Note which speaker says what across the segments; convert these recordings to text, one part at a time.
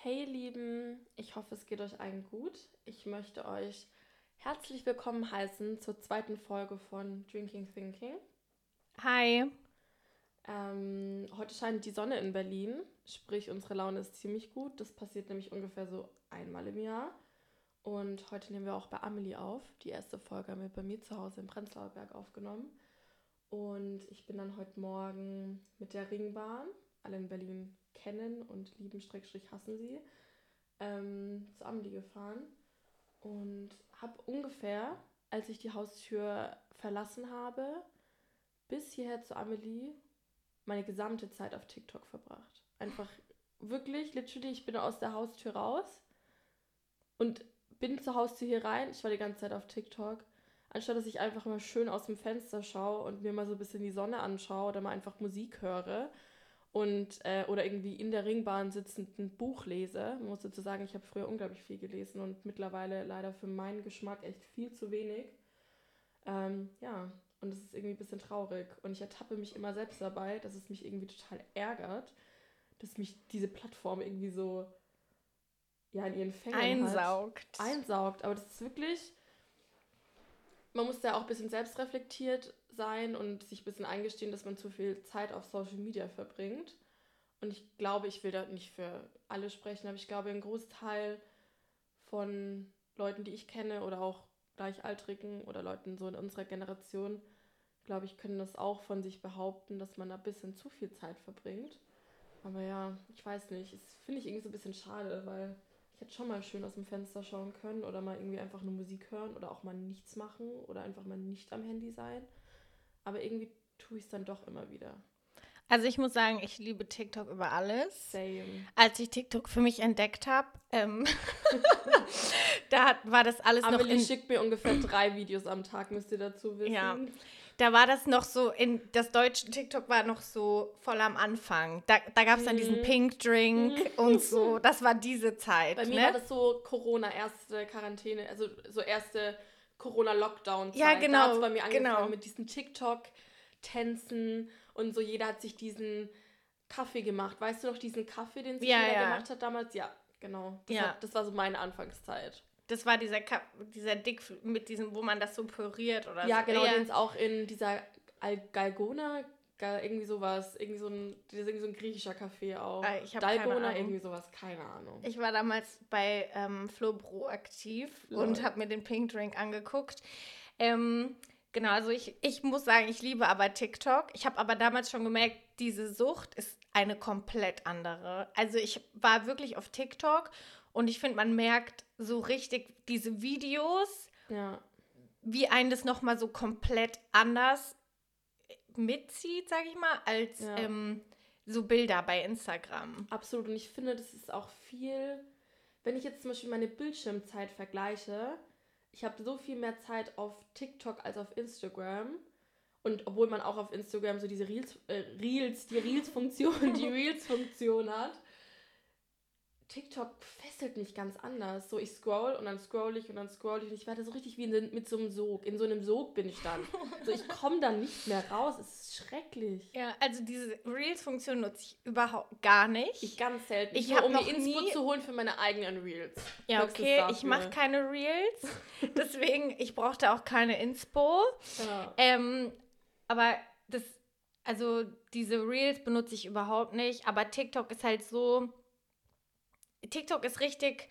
Speaker 1: Hey Lieben, ich hoffe es geht euch allen gut. Ich möchte euch herzlich willkommen heißen zur zweiten Folge von Drinking Thinking.
Speaker 2: Hi.
Speaker 1: Ähm, heute scheint die Sonne in Berlin, sprich unsere Laune ist ziemlich gut. Das passiert nämlich ungefähr so einmal im Jahr. Und heute nehmen wir auch bei Amelie auf. Die erste Folge haben wir bei mir zu Hause im Prenzlauer Berg aufgenommen. Und ich bin dann heute Morgen mit der Ringbahn, alle in Berlin kennen und lieben, Schrägstrich hassen sie, ähm, zu Amelie gefahren. Und habe ungefähr, als ich die Haustür verlassen habe, bis hierher zu Amelie meine gesamte Zeit auf TikTok verbracht. Einfach wirklich, literally, ich bin aus der Haustür raus und bin zur Haustür hier rein. Ich war die ganze Zeit auf TikTok. Anstatt dass ich einfach mal schön aus dem Fenster schaue und mir mal so ein bisschen die Sonne anschaue oder mal einfach Musik höre und äh, oder irgendwie in der Ringbahn sitzend ein Buch lese. Man muss dazu sagen, ich habe früher unglaublich viel gelesen und mittlerweile leider für meinen Geschmack echt viel zu wenig. Ähm, ja, und es ist irgendwie ein bisschen traurig. Und ich ertappe mich immer selbst dabei, dass es mich irgendwie total ärgert, dass mich diese Plattform irgendwie so ja, in ihren Fängen
Speaker 2: einsaugt.
Speaker 1: Hat. Einsaugt. Aber das ist wirklich. Man muss da auch ein bisschen selbstreflektiert sein und sich ein bisschen eingestehen, dass man zu viel Zeit auf Social Media verbringt. Und ich glaube, ich will da nicht für alle sprechen, aber ich glaube, ein Großteil von Leuten, die ich kenne oder auch Gleichaltrigen oder Leuten so in unserer Generation, glaube ich, können das auch von sich behaupten, dass man da ein bisschen zu viel Zeit verbringt. Aber ja, ich weiß nicht, das finde ich irgendwie so ein bisschen schade, weil ich hätte schon mal schön aus dem Fenster schauen können oder mal irgendwie einfach nur Musik hören oder auch mal nichts machen oder einfach mal nicht am Handy sein. Aber irgendwie tue ich es dann doch immer wieder.
Speaker 2: Also ich muss sagen, ich liebe TikTok über alles.
Speaker 1: Same.
Speaker 2: Als ich TikTok für mich entdeckt habe, ähm, da war das alles
Speaker 1: Amelie
Speaker 2: noch in...
Speaker 1: schickt mir ungefähr drei Videos am Tag, müsst ihr dazu wissen.
Speaker 2: Ja, da war das noch so, in das deutsche TikTok war noch so voll am Anfang. Da, da gab es dann diesen Pink Drink und so. Das war diese Zeit.
Speaker 1: Bei mir
Speaker 2: ne?
Speaker 1: war das so Corona, erste Quarantäne, also so erste Corona-Lockdown-Zeit.
Speaker 2: Ja, genau.
Speaker 1: Da hat es bei mir angefangen
Speaker 2: genau.
Speaker 1: mit diesen TikTok-Tänzen und so. Jeder hat sich diesen Kaffee gemacht. Weißt du noch diesen Kaffee, den sich
Speaker 2: Ja,
Speaker 1: jeder
Speaker 2: ja.
Speaker 1: gemacht hat damals? Ja, genau. Das,
Speaker 2: Ja.
Speaker 1: Hat, das war so meine Anfangszeit.
Speaker 2: Das war dieser, Cup, dieser Dick mit diesem, wo man das so püriert oder
Speaker 1: Ja,
Speaker 2: so.
Speaker 1: genau, den es auch in dieser Al Galgona, Irgendwie sowas, irgendwie so ein, das ist irgendwie so ein griechischer Kaffee auch.
Speaker 2: Ah, ich
Speaker 1: Dalgona, irgendwie sowas, keine Ahnung.
Speaker 2: Ich war damals bei ähm, Flo Bro aktiv
Speaker 1: Lol.
Speaker 2: und habe mir den Pink Drink angeguckt. Ähm, genau, also ich, ich muss sagen, ich liebe aber TikTok. Ich habe aber damals schon gemerkt, diese Sucht ist eine komplett andere. Also ich war wirklich auf TikTok und ich finde, man merkt so richtig diese Videos,
Speaker 1: ja.
Speaker 2: wie einen das nochmal so komplett anders mitzieht, sage ich mal, als
Speaker 1: Ja.
Speaker 2: ähm, so Bilder bei Instagram.
Speaker 1: Absolut. Und ich finde, das ist auch viel, wenn ich jetzt zum Beispiel meine Bildschirmzeit vergleiche, ich habe so viel mehr Zeit auf TikTok als auf Instagram. Und obwohl man auch auf Instagram so diese Reels, äh, Reels die Reels-Funktion, die Reels-Funktion hat, TikTok fesselt mich ganz anders. So, ich scroll und dann scroll ich und dann scroll ich und ich werde so richtig wie in, mit so einem Sog. In so einem Sog bin ich dann. So, ich komme dann nicht mehr raus. Es ist schrecklich.
Speaker 2: Ja, also diese Reels-Funktion nutze ich überhaupt gar nicht.
Speaker 1: Ich ganz selten.
Speaker 2: Ich
Speaker 1: Nur
Speaker 2: hab
Speaker 1: um
Speaker 2: noch
Speaker 1: mir Inspo
Speaker 2: nie-
Speaker 1: zu holen für meine eigenen Reels.
Speaker 2: ja, okay, ich mache keine Reels. Deswegen, ich brauchte auch keine Inspo.
Speaker 1: Ja.
Speaker 2: Ähm, aber das, also diese Reels benutze ich überhaupt nicht. Aber TikTok ist halt so. TikTok ist richtig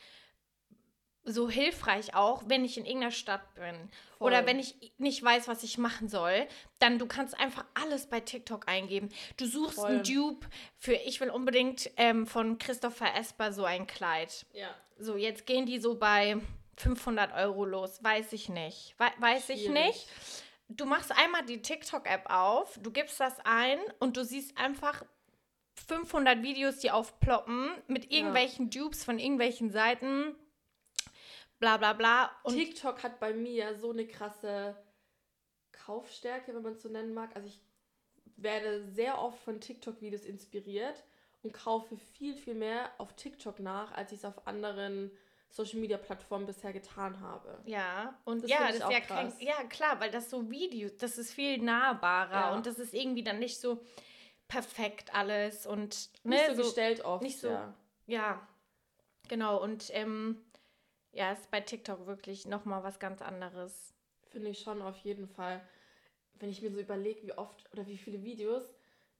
Speaker 2: so hilfreich auch, wenn ich in irgendeiner Stadt bin.
Speaker 1: Voll.
Speaker 2: Oder wenn ich nicht weiß, was ich machen soll, dann du kannst einfach alles bei TikTok eingeben. Du suchst
Speaker 1: Voll.
Speaker 2: einen Dupe für, ich will unbedingt ähm, von Christopher Esper so ein Kleid.
Speaker 1: ja.
Speaker 2: So, jetzt gehen die so bei 500 Euro los. Weiß ich nicht. We weiß ich
Speaker 1: Schwierig.
Speaker 2: nicht. Du machst einmal die TikTok-App auf, du gibst das ein und du siehst einfach 500 Videos, die aufploppen mit irgendwelchen Dupes von irgendwelchen Seiten. Bla bla bla. Und
Speaker 1: TikTok hat bei mir so eine krasse Kaufstärke, wenn man es so nennen mag. Also ich werde sehr oft von TikTok-Videos inspiriert und kaufe viel, viel mehr auf TikTok nach, als ich es auf anderen Social-Media-Plattformen bisher getan habe.
Speaker 2: ja, und
Speaker 1: Das
Speaker 2: ja, das ist ja
Speaker 1: auch
Speaker 2: kein, ja klar, weil das so Videos, das ist viel nahbarer
Speaker 1: Ja.
Speaker 2: und das ist irgendwie dann nicht so perfekt alles und
Speaker 1: Nicht
Speaker 2: ne,
Speaker 1: so gestellt oft.
Speaker 2: nicht so-
Speaker 1: Ja.
Speaker 2: ja, Genau, und ähm, ja, ist bei TikTok wirklich nochmal was ganz anderes.
Speaker 1: Finde ich schon auf jeden Fall. Wenn ich mir so überlege, wie oft oder wie viele Videos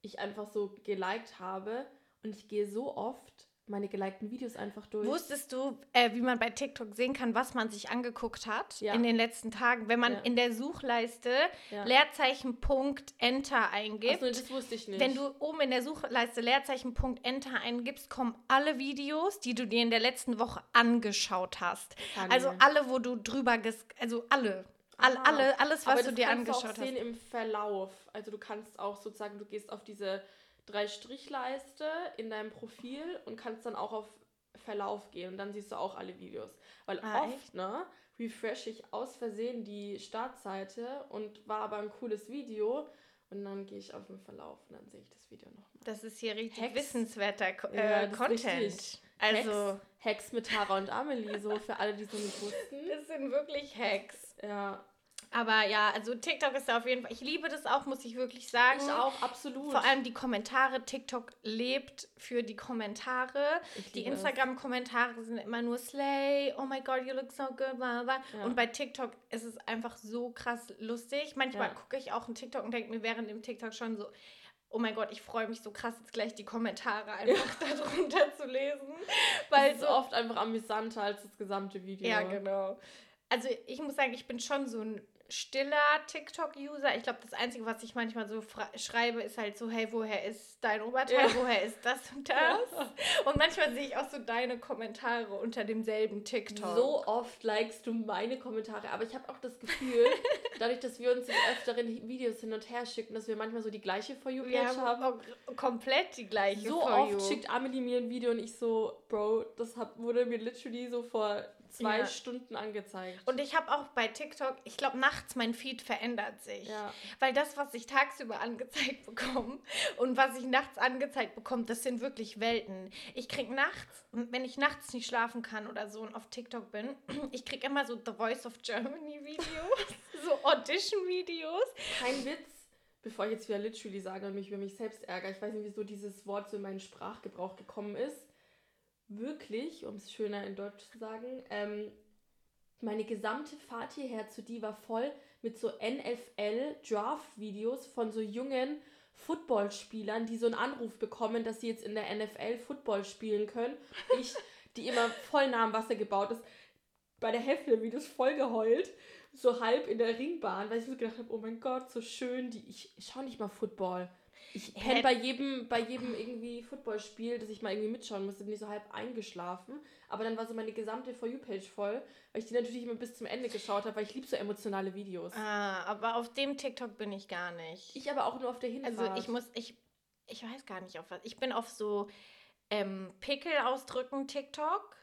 Speaker 1: ich einfach so geliked habe und ich gehe so oft meine gelikten Videos einfach durch.
Speaker 2: Wusstest du, äh, wie man bei TikTok sehen kann, was man sich angeguckt hat
Speaker 1: Ja.
Speaker 2: in den letzten Tagen? Wenn man
Speaker 1: Ja.
Speaker 2: in der Suchleiste
Speaker 1: Ja.
Speaker 2: Leerzeichen Punkt Enter
Speaker 1: Achso,
Speaker 2: eingibt.
Speaker 1: das wusste ich nicht.
Speaker 2: Wenn du oben in der Suchleiste Leerzeichen Punkt Enter eingibst, kommen alle Videos, die du dir in der letzten Woche angeschaut hast.
Speaker 1: Funny.
Speaker 2: Also alle, wo du drüber ges also alle, all,
Speaker 1: Aha.
Speaker 2: alle, alles, was
Speaker 1: Aber
Speaker 2: du dir
Speaker 1: kannst
Speaker 2: angeschaut
Speaker 1: du auch sehen
Speaker 2: hast.
Speaker 1: im Verlauf. Also du kannst auch sozusagen, du gehst auf diese Drei-Strich-Leiste in deinem Profil und kannst dann auch auf Verlauf gehen und dann siehst du auch alle Videos. Weil
Speaker 2: Ah,
Speaker 1: oft, ne, refresh ich aus Versehen die Startseite und war aber ein cooles Video und dann gehe ich auf den Verlauf und dann sehe ich das Video nochmal.
Speaker 2: Das ist hier richtig
Speaker 1: Hacks.
Speaker 2: wissenswerter Ko
Speaker 1: Ja,
Speaker 2: äh, Content.
Speaker 1: richtig.
Speaker 2: Also,
Speaker 1: Hacks, Hacks mit Tara und Amelie, so für alle, die es noch nicht wussten.
Speaker 2: das sind wirklich Hacks.
Speaker 1: Ja,
Speaker 2: Aber ja, also TikTok ist da auf jeden Fall. Ich liebe das auch, muss ich wirklich sagen.
Speaker 1: ich auch, absolut.
Speaker 2: Vor allem die Kommentare. TikTok lebt für die Kommentare. Die. Instagram-Kommentare sind immer nur Slay, oh my god, you look so good, bla bla.
Speaker 1: Ja.
Speaker 2: Und bei TikTok ist es einfach so krass lustig. Manchmal
Speaker 1: Ja.
Speaker 2: gucke ich auch einen TikTok und denke mir während dem TikTok schon so, oh mein Gott, ich freue mich so krass, jetzt gleich die Kommentare einfach darunter zu lesen.
Speaker 1: Weil
Speaker 2: Weil
Speaker 1: es
Speaker 2: so
Speaker 1: ist oft einfach amüsanter als das gesamte Video.
Speaker 2: Ja, genau. Also ich muss sagen, ich bin schon so ein stiller TikTok-User. Ich glaube, das Einzige, was ich manchmal so schreibe, ist halt so, hey, woher ist dein Oberteil?
Speaker 1: Ja.
Speaker 2: Woher ist das und das? Und manchmal sehe ich auch so deine Kommentare unter demselben TikTok.
Speaker 1: So oft likest du meine Kommentare, aber ich habe auch das Gefühl, dadurch, dass wir uns des Öfteren Videos hin und her schicken, dass wir manchmal so die gleiche For You-Page
Speaker 2: haben
Speaker 1: haben.
Speaker 2: auch komplett die gleiche
Speaker 1: So oft
Speaker 2: You.
Speaker 1: schickt Amelie mir ein Video und ich so, Bro, das hab, wurde mir literally so vor zwei
Speaker 2: Ja.
Speaker 1: Stunden angezeigt.
Speaker 2: Und ich habe auch bei TikTok, ich glaube, nachts mein Feed verändert sich.
Speaker 1: ja.
Speaker 2: Weil das, was ich tagsüber angezeigt bekomme und was ich nachts angezeigt bekomme, das sind wirklich Welten. Ich krieg nachts, wenn ich nachts nicht schlafen kann oder so und auf TikTok bin, ich krieg immer so The Voice of Germany Videos, so Audition-Videos.
Speaker 1: Kein Witz, bevor ich jetzt wieder literally sage und mich über mich selbst ärgere. Ich weiß nicht, wieso dieses Wort so in meinen Sprachgebrauch gekommen ist. Wirklich, um es schöner in Deutsch zu sagen, ähm, meine gesamte Fahrt hierher zu dir war voll mit so NFL-Draft-Videos von so jungen Footballspielern, die so einen Anruf bekommen, dass sie jetzt in der NFL Football spielen können. Ich, die immer voll nah am Wasser gebaut ist, bei der Hälfte der Videos voll geheult, so halb in der Ringbahn, weil ich so gedacht habe, oh mein Gott, so schön, die, ich, ich schaue nicht mal Football. Ich penne
Speaker 2: Hätt-
Speaker 1: bei jedem, bei jedem irgendwie Footballspiel, das ich mal irgendwie mitschauen musste, bin ich so halb eingeschlafen. Aber dann war so meine gesamte For You-Page voll, weil ich die natürlich immer bis zum Ende geschaut habe, weil ich liebe so emotionale Videos.
Speaker 2: Ah, aber auf dem TikTok bin ich gar nicht.
Speaker 1: Ich aber auch nur auf der Hinfahrt.
Speaker 2: also ich muss, ich, ich weiß gar nicht auf was. Ich bin auf so ähm, Pickel ausdrücken TikTok.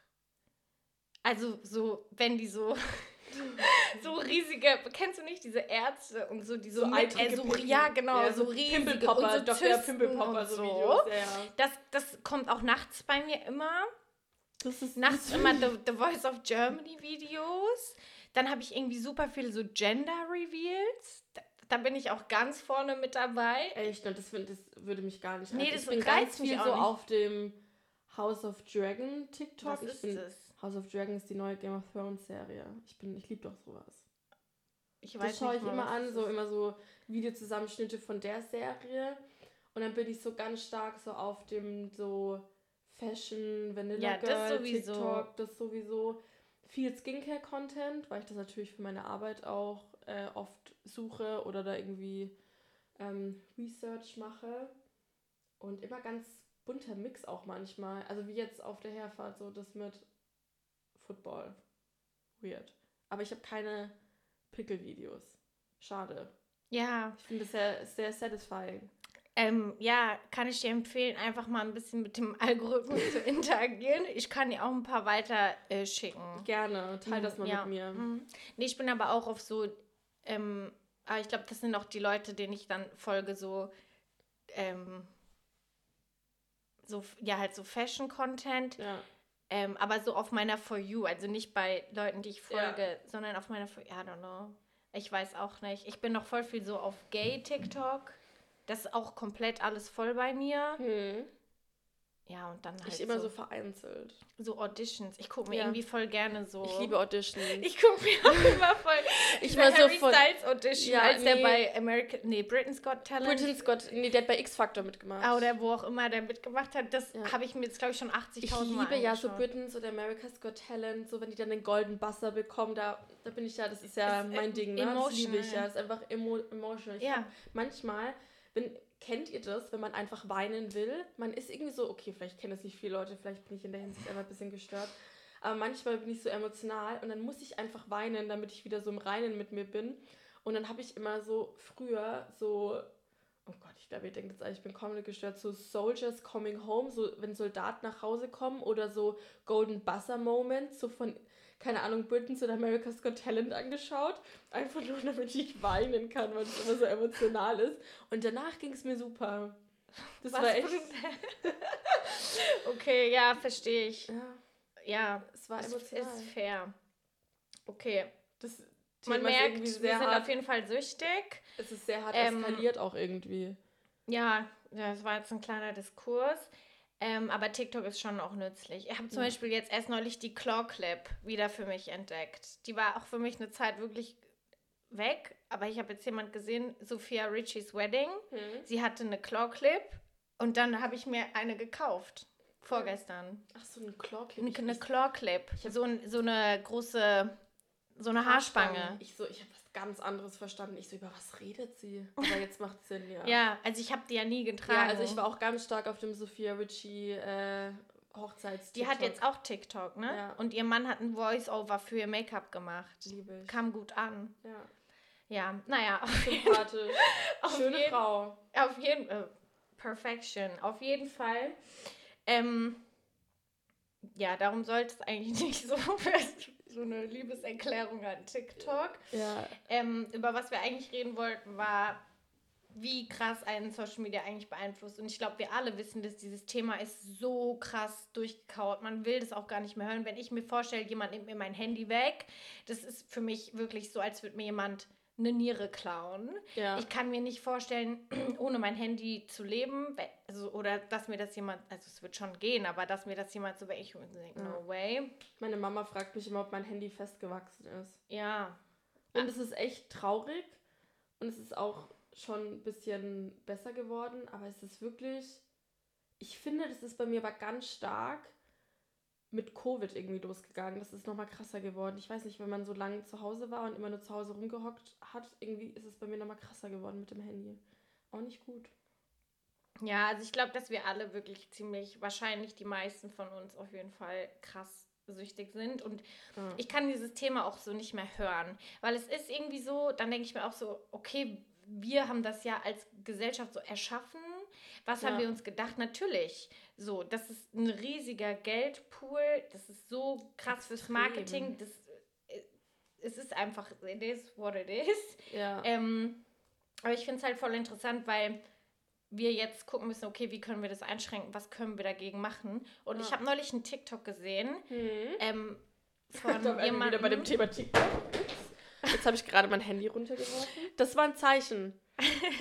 Speaker 2: Also so, wenn die so so riesige, kennst du nicht diese Ärzte und so die so,
Speaker 1: so
Speaker 2: mit, äh, so, ja genau,
Speaker 1: ja,
Speaker 2: so riesige
Speaker 1: Pimpelpopper,
Speaker 2: und so
Speaker 1: Dr. Pimpelpopper,
Speaker 2: und
Speaker 1: so
Speaker 2: so.
Speaker 1: Videos. Ja.
Speaker 2: Das, das kommt auch nachts bei mir immer.
Speaker 1: Das ist
Speaker 2: Nachts
Speaker 1: das-
Speaker 2: immer The, The Voice of Germany Videos. Dann habe ich irgendwie super viele so Gender Reveals. Da, da bin ich auch ganz vorne mit dabei.
Speaker 1: Echt, und das, find, das würde mich gar nicht
Speaker 2: Nee,
Speaker 1: reizen.
Speaker 2: das
Speaker 1: Ich bin ganz
Speaker 2: mich
Speaker 1: viel so
Speaker 2: nicht.
Speaker 1: auf dem House of Dragon TikTok.
Speaker 2: Was
Speaker 1: ich
Speaker 2: ist
Speaker 1: bin,
Speaker 2: das?
Speaker 1: House of Dragon ist die neue Game of Thrones Serie. Ich bin, ich liebe doch sowas.
Speaker 2: Ich
Speaker 1: Das schaue ich
Speaker 2: mal,
Speaker 1: immer an, so immer so Videozusammenschnitte von der Serie. Und dann bin ich so ganz stark so auf dem so Fashion, Vanilla
Speaker 2: Ja,
Speaker 1: Girl. TikTok, das sowieso. Viel Skincare-Content, weil ich das natürlich für meine Arbeit auch äh, oft suche oder da irgendwie ähm, Research mache. Und immer ganz bunter Mix auch manchmal. Also wie jetzt auf der Herfahrt, so das mit Football. Weird. Aber ich habe keine Pickel-Videos. Schade.
Speaker 2: Ja,
Speaker 1: Ich finde es sehr, sehr satisfying.
Speaker 2: ähm, ja, kann ich dir empfehlen, einfach mal ein bisschen mit dem Algorithmus zu interagieren. Ich kann dir auch ein paar weiter äh, schicken.
Speaker 1: Gerne, teil das mal
Speaker 2: Ja.
Speaker 1: mit mir.
Speaker 2: Mhm. Nee, ich bin aber auch auf so, ähm, aber ich glaube, das sind auch die Leute, denen ich dann folge, so, ähm, so, ja, halt so Fashion-Content,
Speaker 1: Ja.
Speaker 2: Ähm, aber so auf meiner For You, also nicht bei Leuten, die ich
Speaker 1: Ja.
Speaker 2: folge, sondern auf meiner For I don't know. Ich weiß auch nicht. Ich bin noch voll viel so auf Gay-TikTok. Das ist auch komplett alles voll bei mir.
Speaker 1: Hm.
Speaker 2: Ja, und dann halt
Speaker 1: ich immer so,
Speaker 2: so,
Speaker 1: vereinzelt.
Speaker 2: so Auditions. Ich gucke mir
Speaker 1: Ja.
Speaker 2: irgendwie voll gerne so.
Speaker 1: Ich liebe Auditions.
Speaker 2: Ich gucke mir auch immer voll.
Speaker 1: Ich war so von-
Speaker 2: Styles Audition,
Speaker 1: Ja,
Speaker 2: als der
Speaker 1: nee.
Speaker 2: bei American, nee, Britain's Got Talent.
Speaker 1: Britain's Got, nee, der hat bei X-Factor mitgemacht.
Speaker 2: Ah, Oder wo auch immer der mitgemacht hat, das
Speaker 1: Ja.
Speaker 2: habe ich mir jetzt, glaube ich, schon 80.000
Speaker 1: ich
Speaker 2: Mal
Speaker 1: liebe ja so. Britain's oder America's Got Talent, so wenn die dann den Golden Buzzer bekommen, da, da bin ich ja, das ist ja
Speaker 2: Ist,
Speaker 1: mein Ding, ne? Das liebe ich ja, das ist einfach emo emotional. Ich
Speaker 2: Ja.
Speaker 1: hab manchmal, wenn, kennt ihr das, wenn man einfach weinen will? Man ist irgendwie so, okay, vielleicht kennen das nicht viele Leute, vielleicht bin ich in der Hinsicht einfach ein bisschen gestört. Aber manchmal bin ich so emotional und dann muss ich einfach weinen, damit ich wieder so im Reinen mit mir bin. Und dann habe ich immer so früher so, oh Gott, ich glaube, ihr denkt jetzt eigentlich, ich bin komplett gestört, so Soldiers Coming Home, so wenn Soldaten nach Hause kommen oder so Golden Buzzer Moments, so von, keine Ahnung, Britain's oder America's Got Talent angeschaut. Einfach nur, damit ich weinen kann, weil es immer so emotional ist. Und danach ging es mir super. Das
Speaker 2: Was
Speaker 1: war echt.
Speaker 2: okay, ja, verstehe ich.
Speaker 1: Ja,
Speaker 2: Ja,
Speaker 1: es war emotional.
Speaker 2: ist fair. Okay.
Speaker 1: das
Speaker 2: Man
Speaker 1: Thema ist
Speaker 2: merkt, wir sind
Speaker 1: hart.
Speaker 2: auf jeden Fall süchtig.
Speaker 1: Es ist sehr hart
Speaker 2: Ähm,
Speaker 1: eskaliert auch irgendwie.
Speaker 2: Ja, ja, das war jetzt ein kleiner Diskurs. Ähm, aber TikTok ist schon auch nützlich. Ich habe zum
Speaker 1: Ja.
Speaker 2: Beispiel jetzt erst neulich die Claw Clip wieder für mich entdeckt. Die war auch für mich eine Zeit wirklich weg. Aber ich habe jetzt jemand gesehen, Sophia Richies Wedding. Sie hatte eine Claw Clip und dann habe ich mir eine gekauft. Vorgestern.
Speaker 1: Ach so, ein Clock.
Speaker 2: Eine, eine Claw Clip. So, ein, so eine große, so eine Haarspange.
Speaker 1: Ich so, ich habe was ganz anderes verstanden. Ich so, über was redet sie? Aber jetzt macht Sinn, ja.
Speaker 2: Ja, also ich habe die ja nie getragen.
Speaker 1: Ja, also ich war auch ganz stark auf dem Sophia Richie äh, Hochzeits.
Speaker 2: Die hat jetzt auch TikTok, ne?
Speaker 1: Ja.
Speaker 2: Und ihr Mann hat ein Voice-Over für ihr Make-up gemacht.
Speaker 1: Liebe ich.
Speaker 2: Kam gut an.
Speaker 1: Ja.
Speaker 2: Ja, naja,
Speaker 1: Sympathisch.
Speaker 2: Auf
Speaker 1: Schöne
Speaker 2: jeden-
Speaker 1: Frau.
Speaker 2: auf jeden Fall. Perfection. Auf jeden Fall. Ähm, ja, darum sollte es eigentlich nicht so, so eine Liebeserklärung an TikTok.
Speaker 1: Ja.
Speaker 2: Ähm, über was wir eigentlich reden wollten, war, wie krass einen Social Media eigentlich beeinflusst. Und ich glaube, wir alle wissen, dass dieses Thema ist so krass durchgekaut. Man will das auch gar nicht mehr hören. Wenn ich mir vorstelle, jemand nimmt mir mein Handy weg, das ist für mich wirklich so, als würde mir jemand eine Niere klauen.
Speaker 1: Ja.
Speaker 2: Ich kann mir nicht vorstellen, ohne mein Handy zu leben. Also, oder dass mir das jemand, also es wird schon gehen, aber dass mir das jemand so ich und denke,
Speaker 1: Ja.
Speaker 2: no way.
Speaker 1: Meine Mama fragt mich immer, ob mein Handy festgewachsen ist.
Speaker 2: Ja.
Speaker 1: Und es ist echt traurig. Und es ist auch schon ein bisschen besser geworden. Aber es ist wirklich. Ich finde, das ist bei mir aber ganz stark mit Covid irgendwie losgegangen. Das ist nochmal krasser geworden. Ich weiß nicht, wenn man so lange zu Hause war und immer nur zu Hause rumgehockt hat, irgendwie ist es bei mir nochmal krasser geworden mit dem Handy. Auch nicht gut.
Speaker 2: Ja, also ich glaube, dass wir alle wirklich ziemlich, wahrscheinlich die meisten von uns auf jeden Fall krass süchtig sind. Und
Speaker 1: Ja.
Speaker 2: ich kann dieses Thema auch so nicht mehr hören. Weil es ist irgendwie so, dann denke ich mir auch so, okay, wir haben das ja als Gesellschaft so erschaffen. Was haben
Speaker 1: Ja.
Speaker 2: wir uns gedacht? Natürlich. So, das ist ein riesiger Geldpool. Das ist so krass fürs
Speaker 1: Extrem.
Speaker 2: Marketing. Das, äh, es ist einfach, it is what it is.
Speaker 1: Ja.
Speaker 2: Ähm, aber ich finde es halt voll interessant, weil wir jetzt gucken müssen, okay, wie können wir das einschränken, was können wir dagegen machen. Und ich
Speaker 1: Ja.
Speaker 2: habe neulich einen TikTok gesehen
Speaker 1: Hm.
Speaker 2: ähm, von jemandem.
Speaker 1: wieder bei dem Thema TikTok. Jetzt habe ich gerade mein Handy runtergeworfen. Das war ein Zeichen.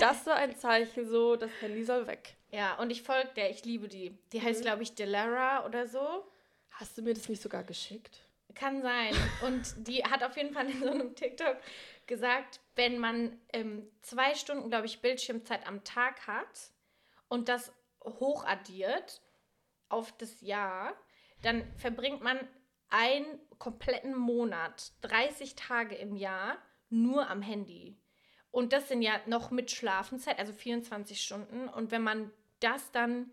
Speaker 1: Das war ein Zeichen, so, das Handy soll weg.
Speaker 2: Ja, und ich folge der, ich liebe die. Die heißt,
Speaker 1: Mhm.
Speaker 2: glaube ich, Delara oder so.
Speaker 1: Hast du mir das nicht sogar geschickt?
Speaker 2: Kann sein. Und die hat auf jeden Fall in so einem TikTok gesagt, wenn man ähm, zwei Stunden, glaube ich, Bildschirmzeit am Tag hat und das hochaddiert auf das Jahr, dann verbringt man einen kompletten Monat, 30 Tage im Jahr, nur am Handy. Und das sind ja noch mit Schlafenszeit, also 24 Stunden. Und wenn man das dann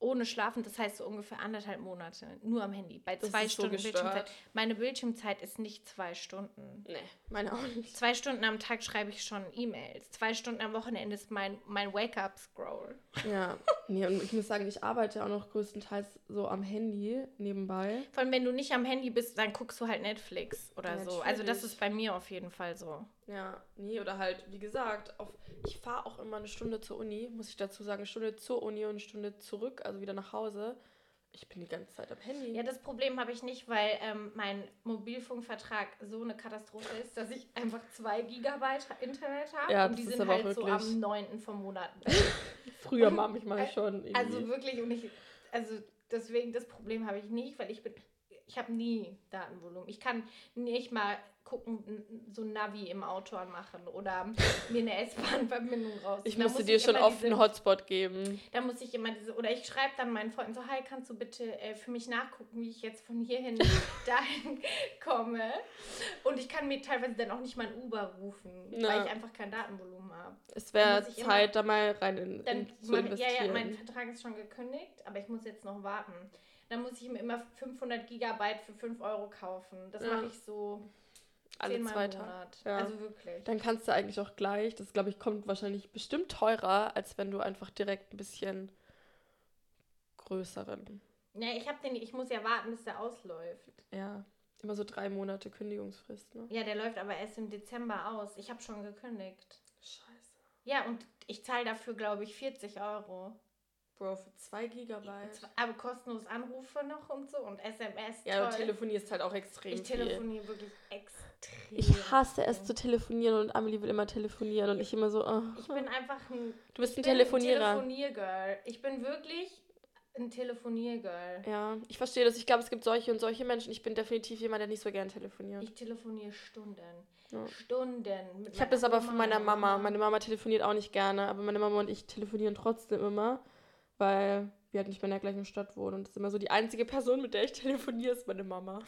Speaker 2: ohne Schlafen, das heißt so ungefähr anderthalb Monate, nur am Handy, bei
Speaker 1: Das
Speaker 2: zwei
Speaker 1: so
Speaker 2: Stunden
Speaker 1: gestört.
Speaker 2: Bildschirmzeit. Meine Bildschirmzeit ist nicht zwei Stunden.
Speaker 1: Nee, meine auch nicht.
Speaker 2: Zwei Stunden am Tag schreibe ich schon E-Mails. Zwei Stunden am Wochenende ist mein, mein Wake-up-Scroll.
Speaker 1: Ja, nee, und ich muss sagen, ich arbeite auch noch größtenteils so am Handy nebenbei.
Speaker 2: Vor allem, wenn du nicht am Handy bist, dann guckst du halt Netflix oder
Speaker 1: Ja,
Speaker 2: so. Also das
Speaker 1: natürlich.
Speaker 2: ist bei mir auf jeden Fall so.
Speaker 1: Ja, nee, oder halt, wie gesagt, auf, ich fahre auch immer eine Stunde zur Uni, muss ich dazu sagen, eine Stunde zur Uni und eine Stunde zurück, also wieder nach Hause. Ich bin die ganze Zeit am Handy.
Speaker 2: Ja, das Problem habe ich nicht, weil ähm, mein Mobilfunkvertrag so eine Katastrophe ist, dass ich einfach zwei Gigabyte Internet habe.
Speaker 1: Ja,
Speaker 2: und die sind halt so am 9. vom Monat.
Speaker 1: Früher manchmal schon. Irgendwie.
Speaker 2: Also wirklich, und ich also deswegen, das Problem habe ich nicht, weil ich bin, ich habe nie Datenvolumen. Ich kann nicht mal gucken, so ein Navi im Auto anmachen oder mir eine S-Bahn-Verbindung raus.
Speaker 1: Ich müsste dir schon oft einen Hotspot geben.
Speaker 2: Da muss ich immer diese, oder ich schreibe dann meinen Freunden so, hi, kannst du bitte äh, für mich nachgucken, wie ich jetzt von hierhin dahin komme? Und ich kann mir teilweise dann auch nicht mal ein Uber rufen, Na. weil ich einfach kein Datenvolumen habe.
Speaker 1: Es wäre Zeit, immer, da mal rein in, dann, in zu
Speaker 2: investieren. Ja, ja, mein Vertrag ist schon gekündigt, aber ich muss jetzt noch warten. Dann muss ich mir immer 500 Gigabyte für 5 Euro kaufen. Das ja. mache ich so alle zwei Tage.
Speaker 1: Ja. Also wirklich. Dann kannst du eigentlich auch gleich, das glaube ich, kommt wahrscheinlich bestimmt teurer, als wenn du einfach direkt ein bisschen größeren.
Speaker 2: Ja, ich habe den, ich muss ja warten, bis der ausläuft.
Speaker 1: Ja, immer so drei Monate Kündigungsfrist, ne?
Speaker 2: Ja, der läuft aber erst im Dezember aus. Ich habe schon gekündigt.
Speaker 1: Scheiße.
Speaker 2: Ja, und ich zahle dafür, glaube ich, 40 Euro.
Speaker 1: Bro, für 2 Gigabyte.
Speaker 2: Aber kostenlos Anrufe noch und so und SMS.
Speaker 1: Ja, du telefonierst halt auch extrem
Speaker 2: Ich telefoniere wirklich extrem.
Speaker 1: Ich hasse es zu telefonieren und Amelie will immer telefonieren und ich immer so. Oh.
Speaker 2: Ich bin einfach ein.
Speaker 1: Du bist ein Telefonierer.
Speaker 2: Ein Telefoniergirl. Ich bin wirklich ein Telefoniergirl.
Speaker 1: Ja, ich verstehe das. Ich glaube, es gibt solche und solche Menschen. Ich bin definitiv jemand, der nicht so gern telefoniert.
Speaker 2: Ich telefoniere Stunden. Ja. Stunden.
Speaker 1: ich habe das aber von meiner Mama. Meine Mama telefoniert auch nicht gerne, aber meine Mama und ich telefonieren trotzdem immer weil wir halt nicht mehr in der gleichen Stadt wohnen. Und das ist immer so die einzige Person, mit der ich telefoniere, ist meine Mama.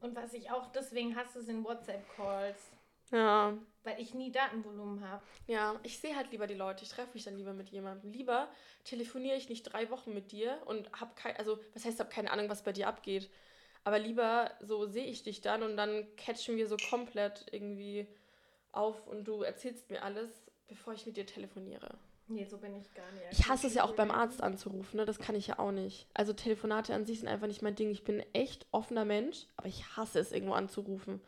Speaker 2: Und was ich auch deswegen hasse, sind WhatsApp-Calls.
Speaker 1: Ja.
Speaker 2: Weil ich nie Datenvolumen habe.
Speaker 1: Ja, ich sehe halt lieber die Leute. Ich treffe mich dann lieber mit jemandem. Lieber telefoniere ich nicht drei Wochen mit dir und habe kein, also was heißt, habe keine Ahnung, was bei dir abgeht. Aber lieber so sehe ich dich dann und dann catchen wir so komplett irgendwie auf und du erzählst mir alles, bevor ich mit dir telefoniere.
Speaker 2: Nee, so bin ich gar nicht.
Speaker 1: Ich hasse es ja auch beim Arzt anzurufen, ne? Das kann ich ja auch nicht. Also Telefonate an sich sind einfach nicht mein Ding. Ich bin ein echt offener Mensch, aber ich hasse es, irgendwo anzurufen.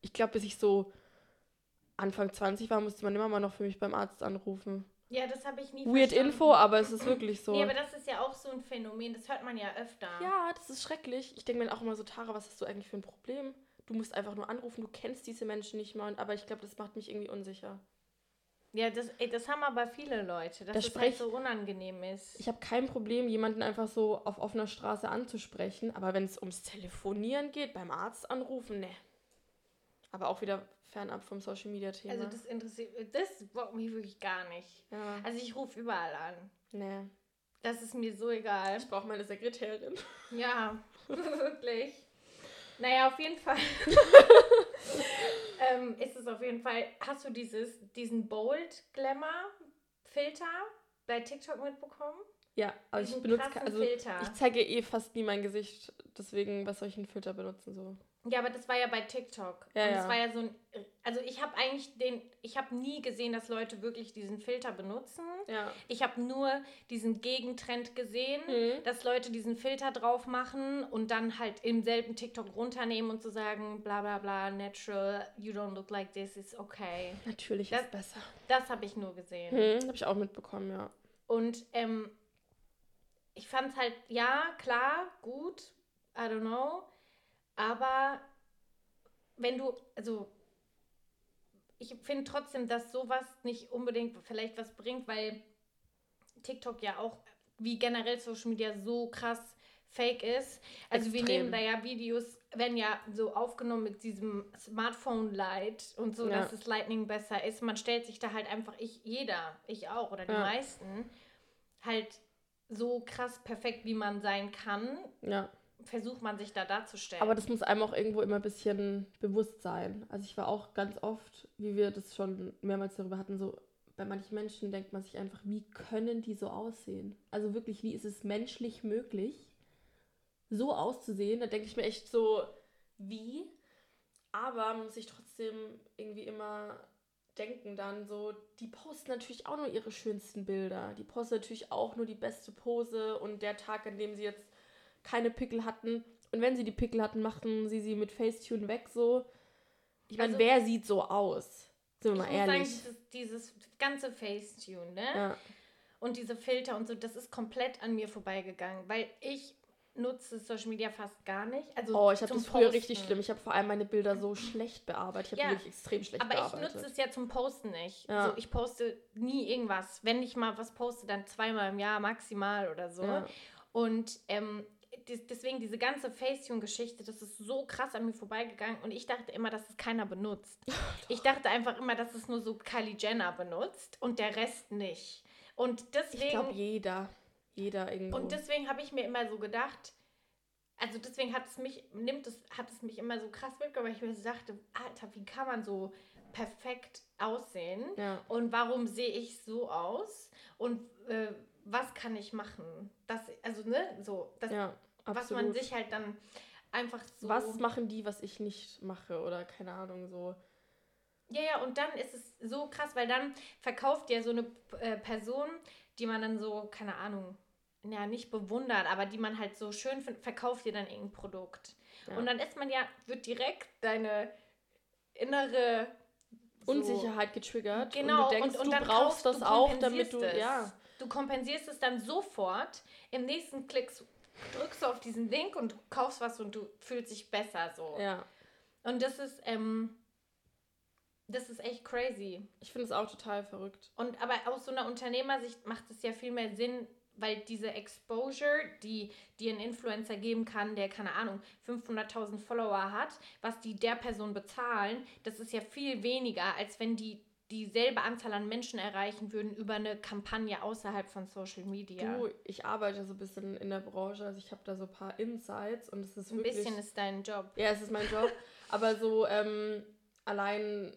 Speaker 1: Ich glaube, bis ich so Anfang 20 war, musste meine Mama noch für mich beim Arzt anrufen.
Speaker 2: Ja, das habe ich nie
Speaker 1: Weird verstanden. Info, aber es ist wirklich so.
Speaker 2: Nee, aber das ist ja auch so ein Phänomen, das hört man ja öfter.
Speaker 1: Ja, das ist schrecklich. Ich denke mir auch immer so, Tara, was hast du eigentlich für ein Problem? Du musst einfach nur anrufen, du kennst diese Menschen nicht mal, aber ich glaube, das macht mich irgendwie unsicher.
Speaker 2: Ja, das, ey, das haben aber viele Leute, dass das es halt so unangenehm ist.
Speaker 1: Ich habe kein Problem, jemanden einfach so auf offener Straße anzusprechen, aber wenn es ums Telefonieren geht, beim Arzt anrufen, ne. Aber auch wieder fernab vom Social Media Thema.
Speaker 2: Also das interessiert das braucht mich wirklich gar nicht. Ja. Also ich rufe überall an.
Speaker 1: Ne.
Speaker 2: Das ist mir so egal.
Speaker 1: Ich brauche meine Sekretärin.
Speaker 2: Ja, wirklich. Naja, auf jeden Fall. ähm, ist es auf jeden Fall, hast du dieses, diesen Bold Glamour Filter bei TikTok mitbekommen?
Speaker 1: Ja, aber ich benutze also Filter. ich zeige eh fast nie mein Gesicht, deswegen was soll ich einen Filter benutzen so?
Speaker 2: Ja, aber das war ja bei TikTok. Ja, und das ja. war ja so ein. Also ich habe eigentlich den. Ich habe nie gesehen, dass Leute wirklich diesen Filter benutzen.
Speaker 1: Ja.
Speaker 2: Ich habe nur diesen Gegentrend gesehen, mhm. dass Leute diesen Filter drauf machen und dann halt im selben TikTok runternehmen und zu so sagen, bla bla bla, natural, you don't look like this, is okay.
Speaker 1: Natürlich
Speaker 2: das,
Speaker 1: ist besser.
Speaker 2: Das habe ich nur gesehen.
Speaker 1: Mhm, habe ich auch mitbekommen, ja.
Speaker 2: Und ähm, ich fand es halt, ja, klar, gut, I don't know. Aber wenn du, also ich finde trotzdem, dass sowas nicht unbedingt vielleicht was bringt, weil TikTok ja auch wie generell Social Media so krass fake ist. Also Extrem. wir nehmen da ja Videos, werden ja so aufgenommen mit diesem Smartphone Light und so, ja. dass das Lightning besser ist. Man stellt sich da halt einfach, ich, jeder, ich auch oder die ja. meisten, halt so krass perfekt, wie man sein kann.
Speaker 1: Ja
Speaker 2: versucht man sich da darzustellen.
Speaker 1: Aber das muss einem auch irgendwo immer ein bisschen bewusst sein. Also ich war auch ganz oft, wie wir das schon mehrmals darüber hatten, so bei manchen Menschen denkt man sich einfach, wie können die so aussehen? Also wirklich, wie ist es menschlich möglich, so auszusehen? Da denke ich mir echt so, wie? Aber muss sich trotzdem irgendwie immer denken dann so, die posten natürlich auch nur ihre schönsten Bilder. Die posten natürlich auch nur die beste Pose und der Tag, an dem sie jetzt keine Pickel hatten. Und wenn sie die Pickel hatten, machten sie sie mit Facetune weg so. Ich meine, also, wer sieht so aus? Sind wir mal ehrlich.
Speaker 2: Sagen, dieses, dieses ganze Facetune, ne?
Speaker 1: Ja.
Speaker 2: Und diese Filter und so, das ist komplett an mir vorbeigegangen, weil ich nutze Social Media fast gar nicht. Also
Speaker 1: oh, ich habe das früher Posten. richtig schlimm. Ich habe vor allem meine Bilder so schlecht bearbeitet. Ich habe ja, wirklich extrem schlecht
Speaker 2: aber
Speaker 1: bearbeitet.
Speaker 2: Aber ich nutze es ja zum Posten nicht. Ja. So, ich poste nie irgendwas. Wenn ich mal was poste, dann zweimal im Jahr maximal oder so. Ja. Und ähm, deswegen diese ganze Facetune-Geschichte, das ist so krass an mir vorbeigegangen und ich dachte immer, dass es keiner benutzt. ich dachte einfach immer, dass es nur so Kylie Jenner benutzt und der Rest nicht. Und deswegen.
Speaker 1: Ich glaube, jeder. Jeder irgendwo.
Speaker 2: Und deswegen habe ich mir immer so gedacht, also deswegen hat es mich, nimmt es, hat es mich immer so krass mitgenommen, weil ich mir so dachte, Alter, wie kann man so perfekt aussehen? Ja. Und warum sehe ich so aus? Und äh, was kann ich machen? Das, also, ne, so, das, ja, was man sich halt dann einfach so.
Speaker 1: Was machen die, was ich nicht mache? Oder keine Ahnung, so.
Speaker 2: Ja, ja, und dann ist es so krass, weil dann verkauft ja so eine äh, Person, die man dann so, keine Ahnung, ja, nicht bewundert, aber die man halt so schön findet, verkauft dir dann irgendein Produkt. Ja. Und dann ist man ja, wird direkt deine innere
Speaker 1: so, Unsicherheit getriggert. Genau, und du denkst, und, und du brauchst das auch, damit du,
Speaker 2: ja. Du kompensierst es dann sofort. Im nächsten Klick drückst du auf diesen Link und kaufst was und du fühlst dich besser so. Ja. Und das ist, ähm, das ist echt crazy.
Speaker 1: Ich finde es auch total verrückt.
Speaker 2: Und aber aus so einer Unternehmersicht macht es ja viel mehr Sinn, weil diese Exposure, die dir ein Influencer geben kann, der, keine Ahnung, 500.000 Follower hat, was die der Person bezahlen, das ist ja viel weniger, als wenn die dieselbe Anzahl an Menschen erreichen würden über eine Kampagne außerhalb von Social Media.
Speaker 1: Du, ich arbeite so ein bisschen in der Branche, also ich habe da so ein paar Insights und es ist
Speaker 2: ein wirklich... Ein bisschen ist dein Job.
Speaker 1: Ja, es ist mein Job, aber so ähm, allein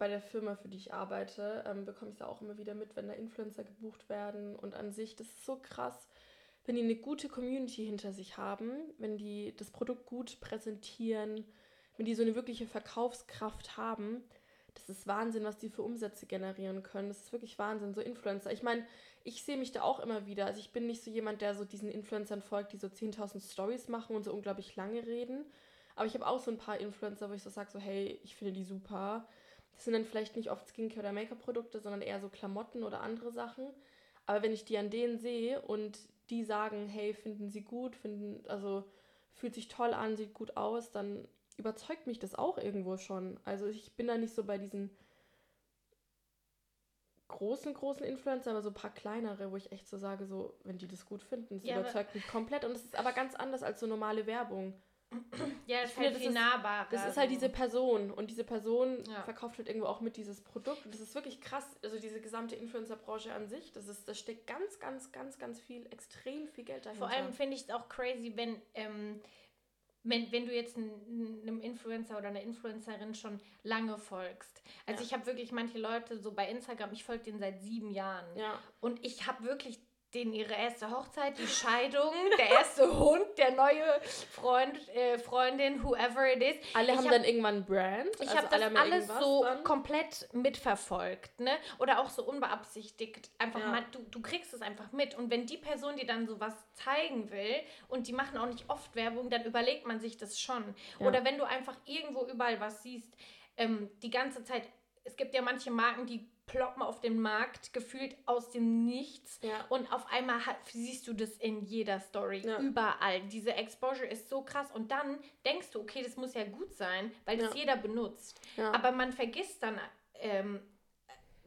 Speaker 1: bei der Firma, für die ich arbeite, ähm, bekomme ich es auch immer wieder mit, wenn da Influencer gebucht werden. Und an sich, das ist so krass, wenn die eine gute Community hinter sich haben, wenn die das Produkt gut präsentieren, wenn die so eine wirkliche Verkaufskraft haben. Das ist Wahnsinn, was die für Umsätze generieren können. Das ist wirklich Wahnsinn, so Influencer. Ich meine, ich sehe mich da auch immer wieder. Also ich bin nicht so jemand, der so diesen Influencern folgt, die so 10.000 Stories machen und so unglaublich lange reden. Aber ich habe auch so ein paar Influencer, wo ich so sage, so hey, ich finde die super das sind dann vielleicht nicht oft Skincare- oder Make-up-Produkte, sondern eher so Klamotten oder andere Sachen. Aber wenn ich die an denen sehe und die sagen, hey, finden sie gut, finden, also fühlt sich toll an, sieht gut aus, dann überzeugt mich das auch irgendwo schon. Also ich bin da nicht so bei diesen großen, großen Influencer, aber so ein paar kleinere, wo ich echt so sage, so, wenn die das gut finden, das ja, überzeugt mich komplett. Und es ist aber ganz anders als so normale Werbung. Ja, das ist halt viel nahbarer. Das ist halt diese Person und diese Person ja. verkauft halt irgendwo auch mit dieses Produkt. Und das ist wirklich krass. Also diese gesamte Influencer-Branche an sich, das ist, das steckt ganz, ganz, ganz, ganz viel, extrem viel Geld dahinter.
Speaker 2: Vor allem finde ich es auch crazy, wenn, ähm, wenn, wenn du jetzt einem Influencer oder einer Influencerin schon lange folgst. Also ja. ich habe wirklich manche Leute so bei Instagram, ich folge denen seit sieben Jahren. Ja. Und ich habe wirklich denen ihre erste Hochzeit, die Scheidung, der erste Hund, der neue Freund, äh, Freundin, whoever it is.
Speaker 1: Alle ich haben hab, dann irgendwann Brand.
Speaker 2: Ich also habe das alles so dann? komplett mitverfolgt, ne? Oder auch so unbeabsichtigt. Einfach ja. mal, du, du kriegst es einfach mit. Und wenn die Person dir dann sowas zeigen will und die machen auch nicht oft Werbung, dann überlegt man sich das schon. Ja. Oder wenn du einfach irgendwo überall was siehst, ähm, die ganze Zeit, es gibt ja manche Marken, die ploppen auf den Markt, gefühlt aus dem Nichts. Ja. Und auf einmal hat, siehst du das in jeder Story, ja. überall. Diese Exposure ist so krass. Und dann denkst du, okay, das muss ja gut sein, weil das ja. jeder benutzt. Aber man vergisst dann, ähm,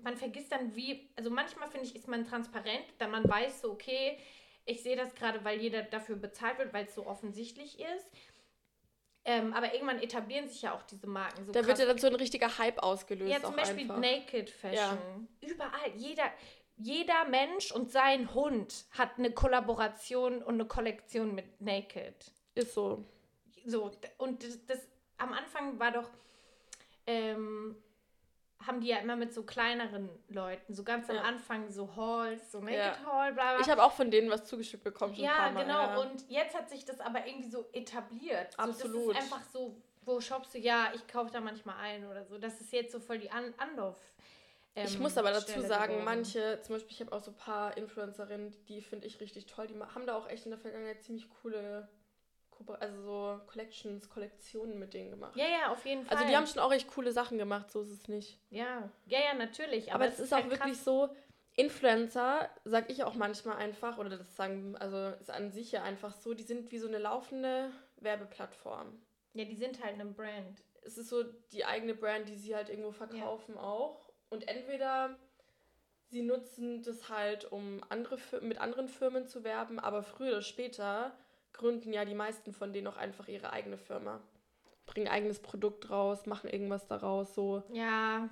Speaker 2: man vergisst dann, wie, also manchmal finde ich, ist man transparent, dann man weiß so, okay, ich sehe das gerade, weil jeder dafür bezahlt wird, weil es so offensichtlich ist. Ähm, aber irgendwann etablieren sich ja auch diese Marken.
Speaker 1: So da krass. wird ja dann so ein richtiger Hype ausgelöst. Ja,
Speaker 2: zum Beispiel einfach. Naked Fashion. Ja. Überall. Jeder, jeder Mensch und sein Hund hat eine Kollaboration und eine Kollektion mit Naked.
Speaker 1: Ist so.
Speaker 2: So, und das, das am Anfang war doch. Ähm, haben die ja immer mit so kleineren Leuten, so ganz am Anfang so Halls, so Naked ja. Hall, bla bla.
Speaker 1: Ich habe auch von denen was zugeschickt bekommen.
Speaker 2: Ja, genau. Ja. Und jetzt hat sich das aber irgendwie so etabliert. Absolut. So, das ist einfach so, wo shoppst du? Ja, ich kaufe da manchmal ein oder so. Das ist jetzt so voll die An Anlauf.
Speaker 1: Ähm, ich muss aber dazu Stelle sagen, geworden. manche, zum Beispiel, ich habe auch so ein paar Influencerinnen, die finde ich richtig toll. Die haben da auch echt in der Vergangenheit ziemlich coole also so Collections, Kollektionen mit denen gemacht.
Speaker 2: Ja, ja, auf jeden Fall.
Speaker 1: Also die haben schon auch echt coole Sachen gemacht, so ist es nicht.
Speaker 2: Ja, ja, ja, natürlich.
Speaker 1: Aber, aber es ist, ist halt auch wirklich krass. so, Influencer, sag ich auch manchmal einfach, oder das sagen, also ist an sich ja einfach so, die sind wie so eine laufende Werbeplattform.
Speaker 2: Ja, die sind halt eine Brand.
Speaker 1: Es ist so die eigene Brand, die sie halt irgendwo verkaufen ja. auch. Und entweder sie nutzen das halt, um andere, mit anderen Firmen zu werben, aber früher oder später gründen ja die meisten von denen auch einfach ihre eigene Firma. Bringen eigenes Produkt raus, machen irgendwas daraus, so. Ja.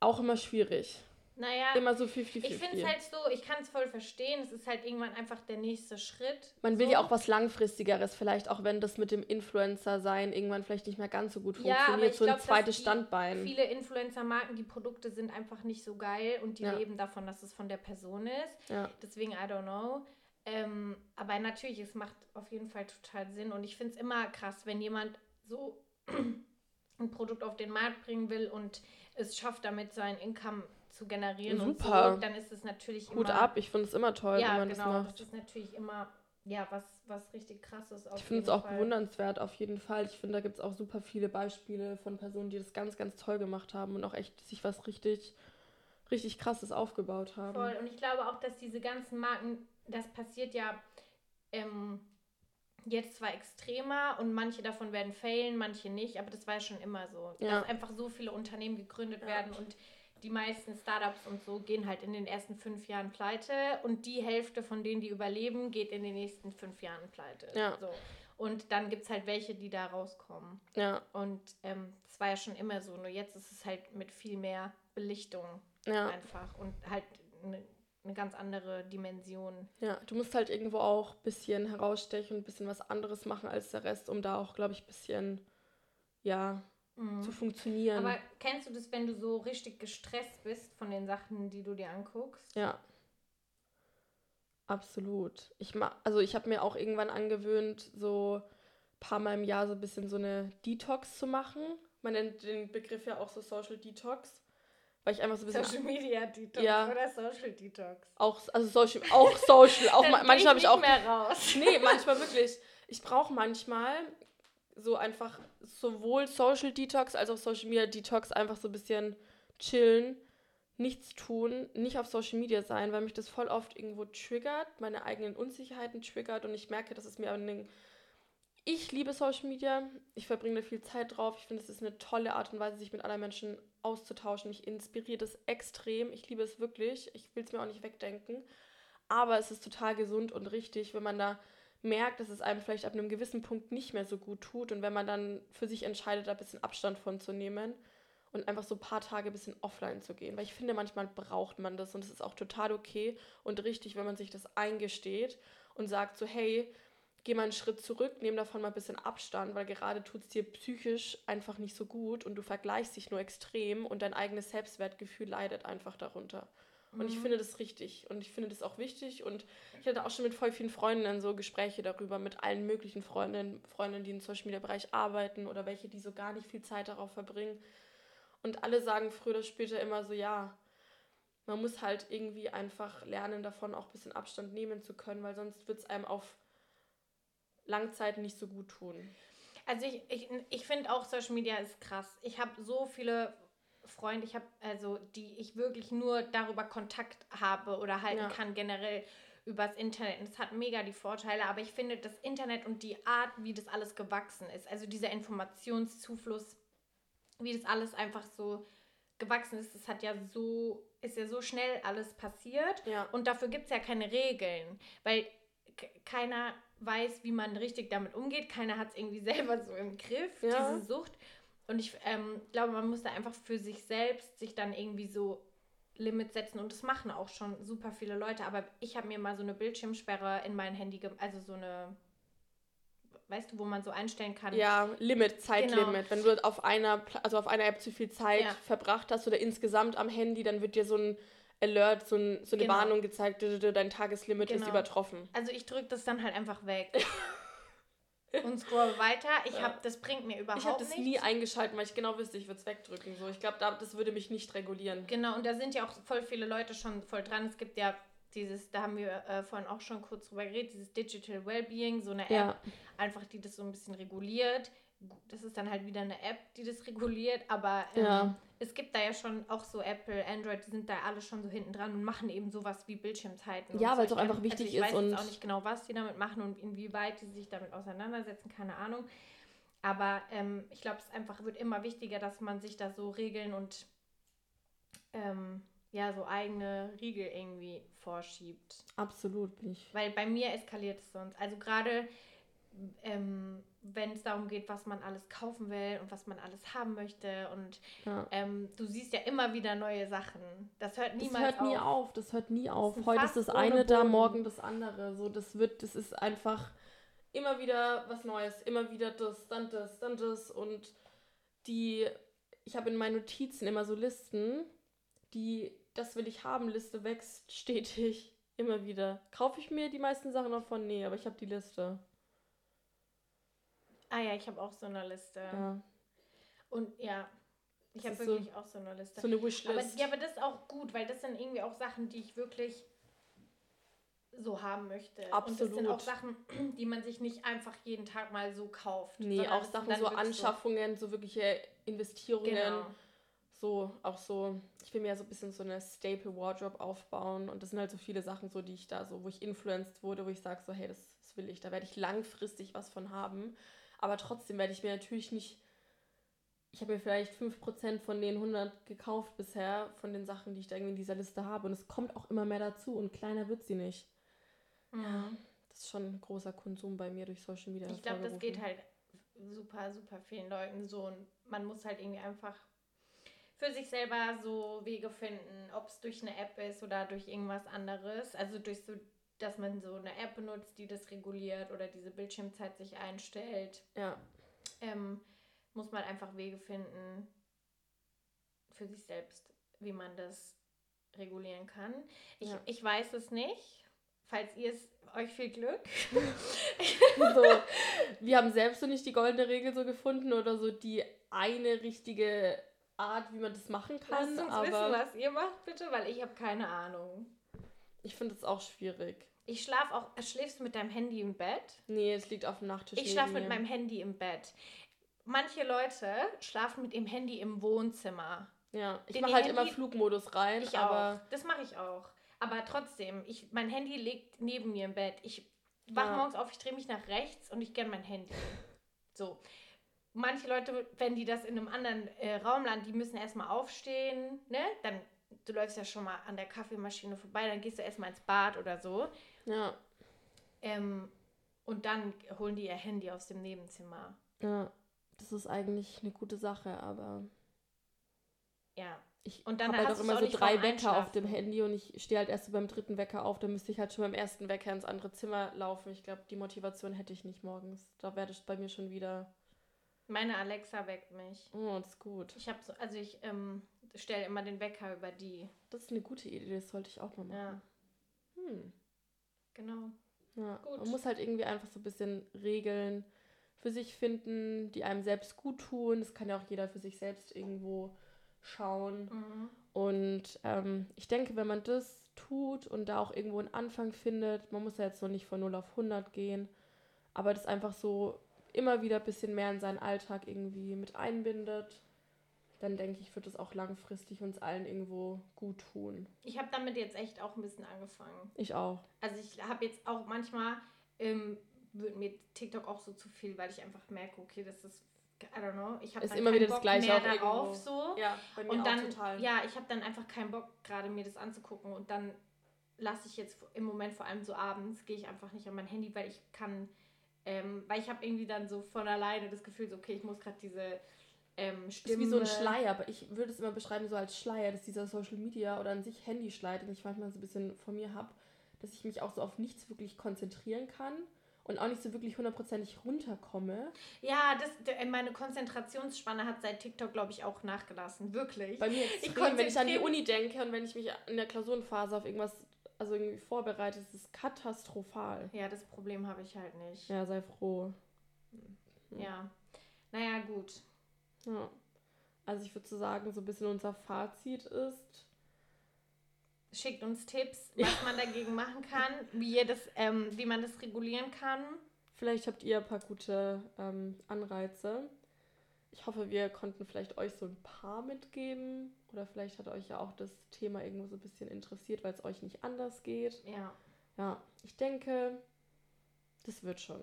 Speaker 1: Auch immer schwierig. Naja,
Speaker 2: immer so 50-50. Ich finde es halt so, ich kann es voll verstehen. Es ist halt irgendwann einfach der nächste Schritt.
Speaker 1: Man will so. ja auch was Langfristigeres, vielleicht auch wenn das mit dem Influencer sein irgendwann vielleicht nicht mehr ganz so gut funktioniert. Ja, aber ich so
Speaker 2: ein zweites Standbein. Viele Influencer-Marken, die Produkte sind einfach nicht so geil und die ja. leben davon, dass es von der Person ist. Ja. Deswegen, I don't know. Ähm, aber natürlich, es macht auf jeden Fall total Sinn. Und ich finde es immer krass, wenn jemand so ein Produkt auf den Markt bringen will und es schafft, damit sein Income zu generieren Super. und so, dann ist es natürlich
Speaker 1: Hut immer... ab, ich finde es immer toll, ja, wenn man
Speaker 2: genau, das macht. das ist natürlich immer, ja, was, was richtig krass ist.
Speaker 1: ich finde es auch Fall. bewundernswert, auf jeden Fall. Ich finde, da gibt es auch super viele Beispiele von Personen, die das ganz, ganz toll gemacht haben und auch echt sich was richtig, richtig krasses aufgebaut haben.
Speaker 2: Voll, und ich glaube auch, dass diese ganzen Marken, das passiert ja... Ähm, jetzt zwar extremer und manche davon werden failen, manche nicht, aber das war ja schon immer so. Ja. Dass einfach so viele Unternehmen gegründet ja. werden und die meisten Startups und so gehen halt in den ersten fünf Jahren pleite und die Hälfte von denen, die überleben, geht in den nächsten fünf Jahren pleite. Ja. So. Und dann gibt es halt welche, die da rauskommen. Ja. Und ähm, das war ja schon immer so. Nur jetzt ist es halt mit viel mehr Belichtung ja. einfach und halt eine eine ganz andere Dimension.
Speaker 1: Ja, du musst halt irgendwo auch ein bisschen herausstechen und ein bisschen was anderes machen als der Rest, um da auch, glaube ich, ein bisschen, ja, mhm. zu funktionieren.
Speaker 2: Aber kennst du das, wenn du so richtig gestresst bist von den Sachen, die du dir anguckst?
Speaker 1: Ja. Absolut. Ich ma also ich habe mir auch irgendwann angewöhnt, so ein paar Mal im Jahr so ein bisschen so eine Detox zu machen. Man nennt den Begriff ja auch so Social Detox. Weil ich einfach so ein bisschen. Social Media Detox ja. oder Social Detox? Auch, also Social, auch Social. auch manchmal habe ich auch. Mehr raus. Nee, manchmal wirklich. Ich brauche manchmal so einfach sowohl Social Detox als auch Social Media Detox einfach so ein bisschen chillen, nichts tun, nicht auf Social Media sein, weil mich das voll oft irgendwo triggert, meine eigenen Unsicherheiten triggert und ich merke, dass es mir an den ich liebe Social Media. Ich verbringe da viel Zeit drauf. Ich finde, es ist eine tolle Art und Weise, sich mit anderen Menschen auszutauschen. Mich inspiriert es extrem. Ich liebe es wirklich. Ich will es mir auch nicht wegdenken. Aber es ist total gesund und richtig, wenn man da merkt, dass es einem vielleicht ab einem gewissen Punkt nicht mehr so gut tut und wenn man dann für sich entscheidet, da ein bisschen Abstand von zu nehmen und einfach so ein paar Tage ein bisschen offline zu gehen. Weil ich finde, manchmal braucht man das und es ist auch total okay und richtig, wenn man sich das eingesteht und sagt so, hey, geh mal einen Schritt zurück, nehm davon mal ein bisschen Abstand, weil gerade tut es dir psychisch einfach nicht so gut und du vergleichst dich nur extrem und dein eigenes Selbstwertgefühl leidet einfach darunter. Und ich mhm. finde das richtig und ich finde das auch wichtig. Und ich hatte auch schon mit voll vielen Freundinnen so Gespräche darüber, mit allen möglichen Freundinnen, Freundinnen, die im Social Media Bereich arbeiten oder welche, die so gar nicht viel Zeit darauf verbringen. Und alle sagen früher oder später immer so, ja, man muss halt irgendwie einfach lernen, davon auch ein bisschen Abstand nehmen zu können, weil sonst wird es einem auf Langzeit nicht so gut tun.
Speaker 2: Also ich, ich, ich finde auch Social Media ist krass. Ich habe so viele Freunde, ich habe also, die ich wirklich nur darüber Kontakt habe oder halten ja. kann, generell übers Internet. Und es hat mega die Vorteile, aber ich finde das Internet und die Art, wie das alles gewachsen ist, also dieser Informationszufluss, wie das alles einfach so gewachsen ist, das hat ja so, ist ja so schnell alles passiert. Ja. Und dafür gibt es ja keine Regeln, weil keiner weiß, wie man richtig damit umgeht. Keiner hat es irgendwie selber so im Griff, ja. diese Sucht. Und ich ähm, glaube, man muss da einfach für sich selbst sich dann irgendwie so Limits setzen und das machen auch schon super viele Leute. Aber ich habe mir mal so eine Bildschirmsperre in mein Handy, also so eine, weißt du, wo man so einstellen kann.
Speaker 1: Ja, Limit, Zeitlimit. Genau. Wenn du auf einer, also auf einer App zu viel Zeit ja. verbracht hast oder insgesamt am Handy, dann wird dir so ein Alert, so, ein, so eine genau. Warnung gezeigt, dein Tageslimit genau. ist übertroffen.
Speaker 2: Also ich drücke das dann halt einfach weg. und scroll weiter. Ich ja. habe, das bringt mir überhaupt
Speaker 1: nichts. Ich habe das nie eingeschaltet, weil ich genau wüsste, ich würde es wegdrücken. So, ich glaube, das würde mich nicht regulieren.
Speaker 2: Genau, und da sind ja auch voll viele Leute schon voll dran. Es gibt ja dieses, da haben wir äh, vorhin auch schon kurz drüber geredet, dieses Digital Wellbeing, so eine App, ja. einfach die das so ein bisschen reguliert das ist dann halt wieder eine App, die das reguliert, aber ähm, ja. es gibt da ja schon auch so Apple, Android, die sind da alle schon so hinten dran und machen eben sowas wie Bildschirmzeiten. Ja, weil es auch einfach wichtig also ich ist. Ich weiß jetzt auch nicht genau, was die damit machen und inwieweit die sich damit auseinandersetzen, keine Ahnung. Aber ähm, ich glaube, es einfach wird immer wichtiger, dass man sich da so Regeln und ähm, ja so eigene Riegel irgendwie vorschiebt.
Speaker 1: Absolut bin ich.
Speaker 2: Weil bei mir eskaliert es sonst. Also gerade ähm, wenn es darum geht, was man alles kaufen will und was man alles haben möchte. Und
Speaker 1: Ja.
Speaker 2: ähm, du siehst ja immer wieder neue Sachen. Das hört
Speaker 1: Das
Speaker 2: niemals
Speaker 1: hört nie
Speaker 2: auf.
Speaker 1: auf, das hört nie auf.
Speaker 2: ein
Speaker 1: Heute ist das eine da, morgen das andere. So, das wird, das ist einfach immer wieder was Neues, immer wieder das, dann das, dann das. Und die, ich habe in meinen Notizen immer so Listen, die, das will ich haben, Liste wächst stetig, immer wieder. Kaufe ich mir die meisten Sachen davon? Nee, aber ich habe die Liste.
Speaker 2: Ah ja, ich habe auch so eine Liste.
Speaker 1: Ja.
Speaker 2: Und ja, ich habe
Speaker 1: ist so-
Speaker 2: wirklich auch so eine Liste.
Speaker 1: So eine
Speaker 2: aber,
Speaker 1: Wishlist.
Speaker 2: ja, aber das ist auch gut, weil das sind irgendwie auch Sachen, die ich wirklich so haben möchte. Und das sind auch
Speaker 1: Absolut.
Speaker 2: Sachen, die man sich nicht einfach jeden Tag mal so kauft.
Speaker 1: Nee, auch Sachen so
Speaker 2: wirklich
Speaker 1: Anschaffungen, so wirkliche Investierungen.
Speaker 2: Genau.
Speaker 1: so auch so, ich will mir ja so ein bisschen so eine Staple Wardrobe aufbauen und das sind halt so viele Sachen, so die ich da so, wo ich influenced wurde, wo ich sage so, hey, das, das will ich, da werde ich langfristig was von haben, aber trotzdem werde ich mir natürlich nicht, ich habe mir vielleicht 5% von den 100 gekauft bisher, von den Sachen, die ich da irgendwie in dieser Liste habe und es kommt auch immer mehr dazu und kleiner wird sie nicht.
Speaker 2: Mhm.
Speaker 1: Das ist schon ein großer Konsum bei mir durch Social Media.
Speaker 2: Ich glaube, das geht halt super, super vielen Leuten so. Und man muss halt irgendwie einfach für sich selber so Wege finden, ob es durch eine App ist oder durch irgendwas anderes. Also durch so, dass man so eine App benutzt, die das reguliert oder diese Bildschirmzeit sich einstellt.
Speaker 1: Ja,
Speaker 2: Ähm, muss man einfach Wege finden für sich selbst, wie man das regulieren kann. Ich,
Speaker 1: Ja.
Speaker 2: ich weiß es nicht. Falls ihr es, euch viel Glück.
Speaker 1: so, wir haben selbst so nicht die goldene Regel so gefunden oder so die eine richtige Art, wie man das machen kann.
Speaker 2: Lasst uns
Speaker 1: aber
Speaker 2: wissen, was ihr macht, bitte, weil ich habe keine Ahnung.
Speaker 1: Ich finde es auch schwierig.
Speaker 2: Ich schlafe auch. Schläfst du mit deinem Handy im Bett?
Speaker 1: Nee, es liegt auf dem Nachttisch.
Speaker 2: Ich schlafe mit meinem Handy im Bett. Manche Leute schlafen mit ihrem Handy im Wohnzimmer.
Speaker 1: Ja, ich mache halt immer
Speaker 2: Handy-
Speaker 1: Flugmodus rein,
Speaker 2: Ich
Speaker 1: aber
Speaker 2: auch. Das mache ich auch. Aber trotzdem, ich, mein Handy liegt neben mir im Bett. Ich wach
Speaker 1: Ja.
Speaker 2: morgens auf, ich drehe mich nach rechts und ich gern mein Handy. So. Manche Leute, wenn die das in einem anderen äh, Raum landen, die müssen erstmal aufstehen, ne? Dann, du läufst ja schon mal an der Kaffeemaschine vorbei, dann gehst du erstmal ins Bad oder so.
Speaker 1: ja,
Speaker 2: Ähm, und dann holen die ihr Handy aus dem Nebenzimmer.
Speaker 1: ja, das ist eigentlich eine gute Sache, aber
Speaker 2: Ja.
Speaker 1: ich
Speaker 2: Und dann
Speaker 1: habe halt auch immer
Speaker 2: auch
Speaker 1: so drei Wecker auf dem. Handy und ich stehe halt erst so beim dritten Wecker auf, dann müsste ich halt schon beim ersten Wecker ins andere Zimmer laufen. Ich glaube, die Motivation hätte ich nicht morgens. Da werde ich bei mir schon wieder,
Speaker 2: Meine Alexa weckt mich.
Speaker 1: oh, das ist gut.
Speaker 2: Ich habe so, also ich ähm, stelle immer den Wecker über die.
Speaker 1: Das ist eine gute Idee, das sollte ich auch mal machen.
Speaker 2: Ja,
Speaker 1: Hm.
Speaker 2: genau.
Speaker 1: Ja,
Speaker 2: Gut.
Speaker 1: man muss halt irgendwie einfach so ein bisschen Regeln für sich finden, die einem selbst gut tun. Das kann ja auch jeder für sich selbst irgendwo schauen.
Speaker 2: Mhm.
Speaker 1: Und ähm, ich denke, wenn man das tut und da auch irgendwo einen Anfang findet, man muss ja jetzt noch nicht von 0 auf 100 gehen, aber das einfach so immer wieder ein bisschen mehr in seinen Alltag irgendwie mit einbindet, dann denke ich, wird es auch langfristig uns allen irgendwo gut tun.
Speaker 2: Ich habe damit jetzt echt auch ein bisschen angefangen.
Speaker 1: Ich auch.
Speaker 2: Also ich habe jetzt auch manchmal, ähm, wird mir TikTok auch so zu viel, weil ich einfach merke, okay, das ist, I don't know, ich habe
Speaker 1: Ist
Speaker 2: dann
Speaker 1: immer
Speaker 2: keinen
Speaker 1: wieder das
Speaker 2: Bock
Speaker 1: Gleiche
Speaker 2: mehr
Speaker 1: auch irgendwo.
Speaker 2: darauf so.
Speaker 1: Ja, bei mir
Speaker 2: Und
Speaker 1: auch
Speaker 2: dann,
Speaker 1: total.
Speaker 2: ja, ich habe dann einfach keinen Bock, gerade mir das anzugucken. Und dann lasse ich jetzt im Moment vor allem so abends, gehe ich einfach nicht an mein Handy, weil ich kann, ähm, weil ich habe irgendwie dann so von alleine das Gefühl, so, okay, ich muss gerade diese ähm,
Speaker 1: Das ist
Speaker 2: Stimme.
Speaker 1: wie so ein Schleier, aber ich würde es immer beschreiben so als Schleier, dass dieser Social Media oder an sich Handyschleier, den ich manchmal so ein bisschen von mir habe, dass ich mich auch so auf nichts wirklich konzentrieren kann und auch nicht so wirklich hundertprozentig runterkomme.
Speaker 2: Ja, das, d- meine Konzentrationsspanne hat seit TikTok, glaube ich, auch nachgelassen. Wirklich.
Speaker 1: Bei mir
Speaker 2: Ich
Speaker 1: extrem, wenn ich an die Uni denke und wenn ich mich in der Klausurenphase auf irgendwas also irgendwie vorbereite, ist es katastrophal.
Speaker 2: Ja, das Problem habe ich halt nicht.
Speaker 1: Ja, sei froh.
Speaker 2: Ja. Naja, gut.
Speaker 1: Ja. Also ich würde so sagen, so ein bisschen unser Fazit ist,
Speaker 2: Schickt uns Tipps, was man dagegen machen kann, wie, ihr das, ähm, wie man das regulieren kann.
Speaker 1: Vielleicht habt ihr ein paar gute ähm, Anreize. Ich hoffe, wir konnten vielleicht euch so ein paar mitgeben. Oder vielleicht hat euch ja auch das Thema irgendwo so ein bisschen interessiert, weil es euch nicht anders geht.
Speaker 2: Ja.
Speaker 1: Ja, ich denke, das wird schon.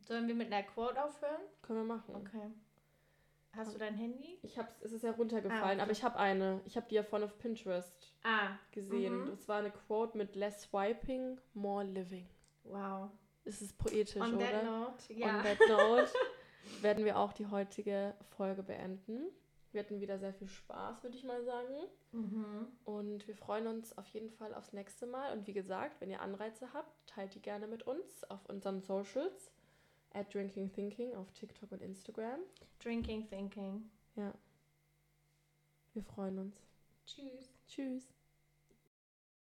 Speaker 2: Sollen wir mit einer Quote aufhören?
Speaker 1: Können wir machen.
Speaker 2: Okay. Hast du dein Handy?
Speaker 1: Ich hab's, es ist ja runtergefallen, ah, okay. aber ich habe eine. Ich habe die ja vorne auf Pinterest ah, gesehen. Mhm. Das war eine Quote mit Less swiping, more living. Wow. Es ist poetisch, On oder? On that note, ja. On that note werden wir auch die heutige Folge beenden. Wir hatten wieder sehr viel Spaß, würde ich mal sagen. Mhm. Und wir freuen uns auf jeden Fall aufs nächste Mal. Und wie gesagt, wenn ihr Anreize habt, teilt die gerne mit uns auf unseren Socials. At Drinking Thinking auf TikTok und Instagram.
Speaker 2: Drinking Thinking.
Speaker 1: Ja. Wir freuen uns.
Speaker 2: Tschüss.
Speaker 1: Tschüss.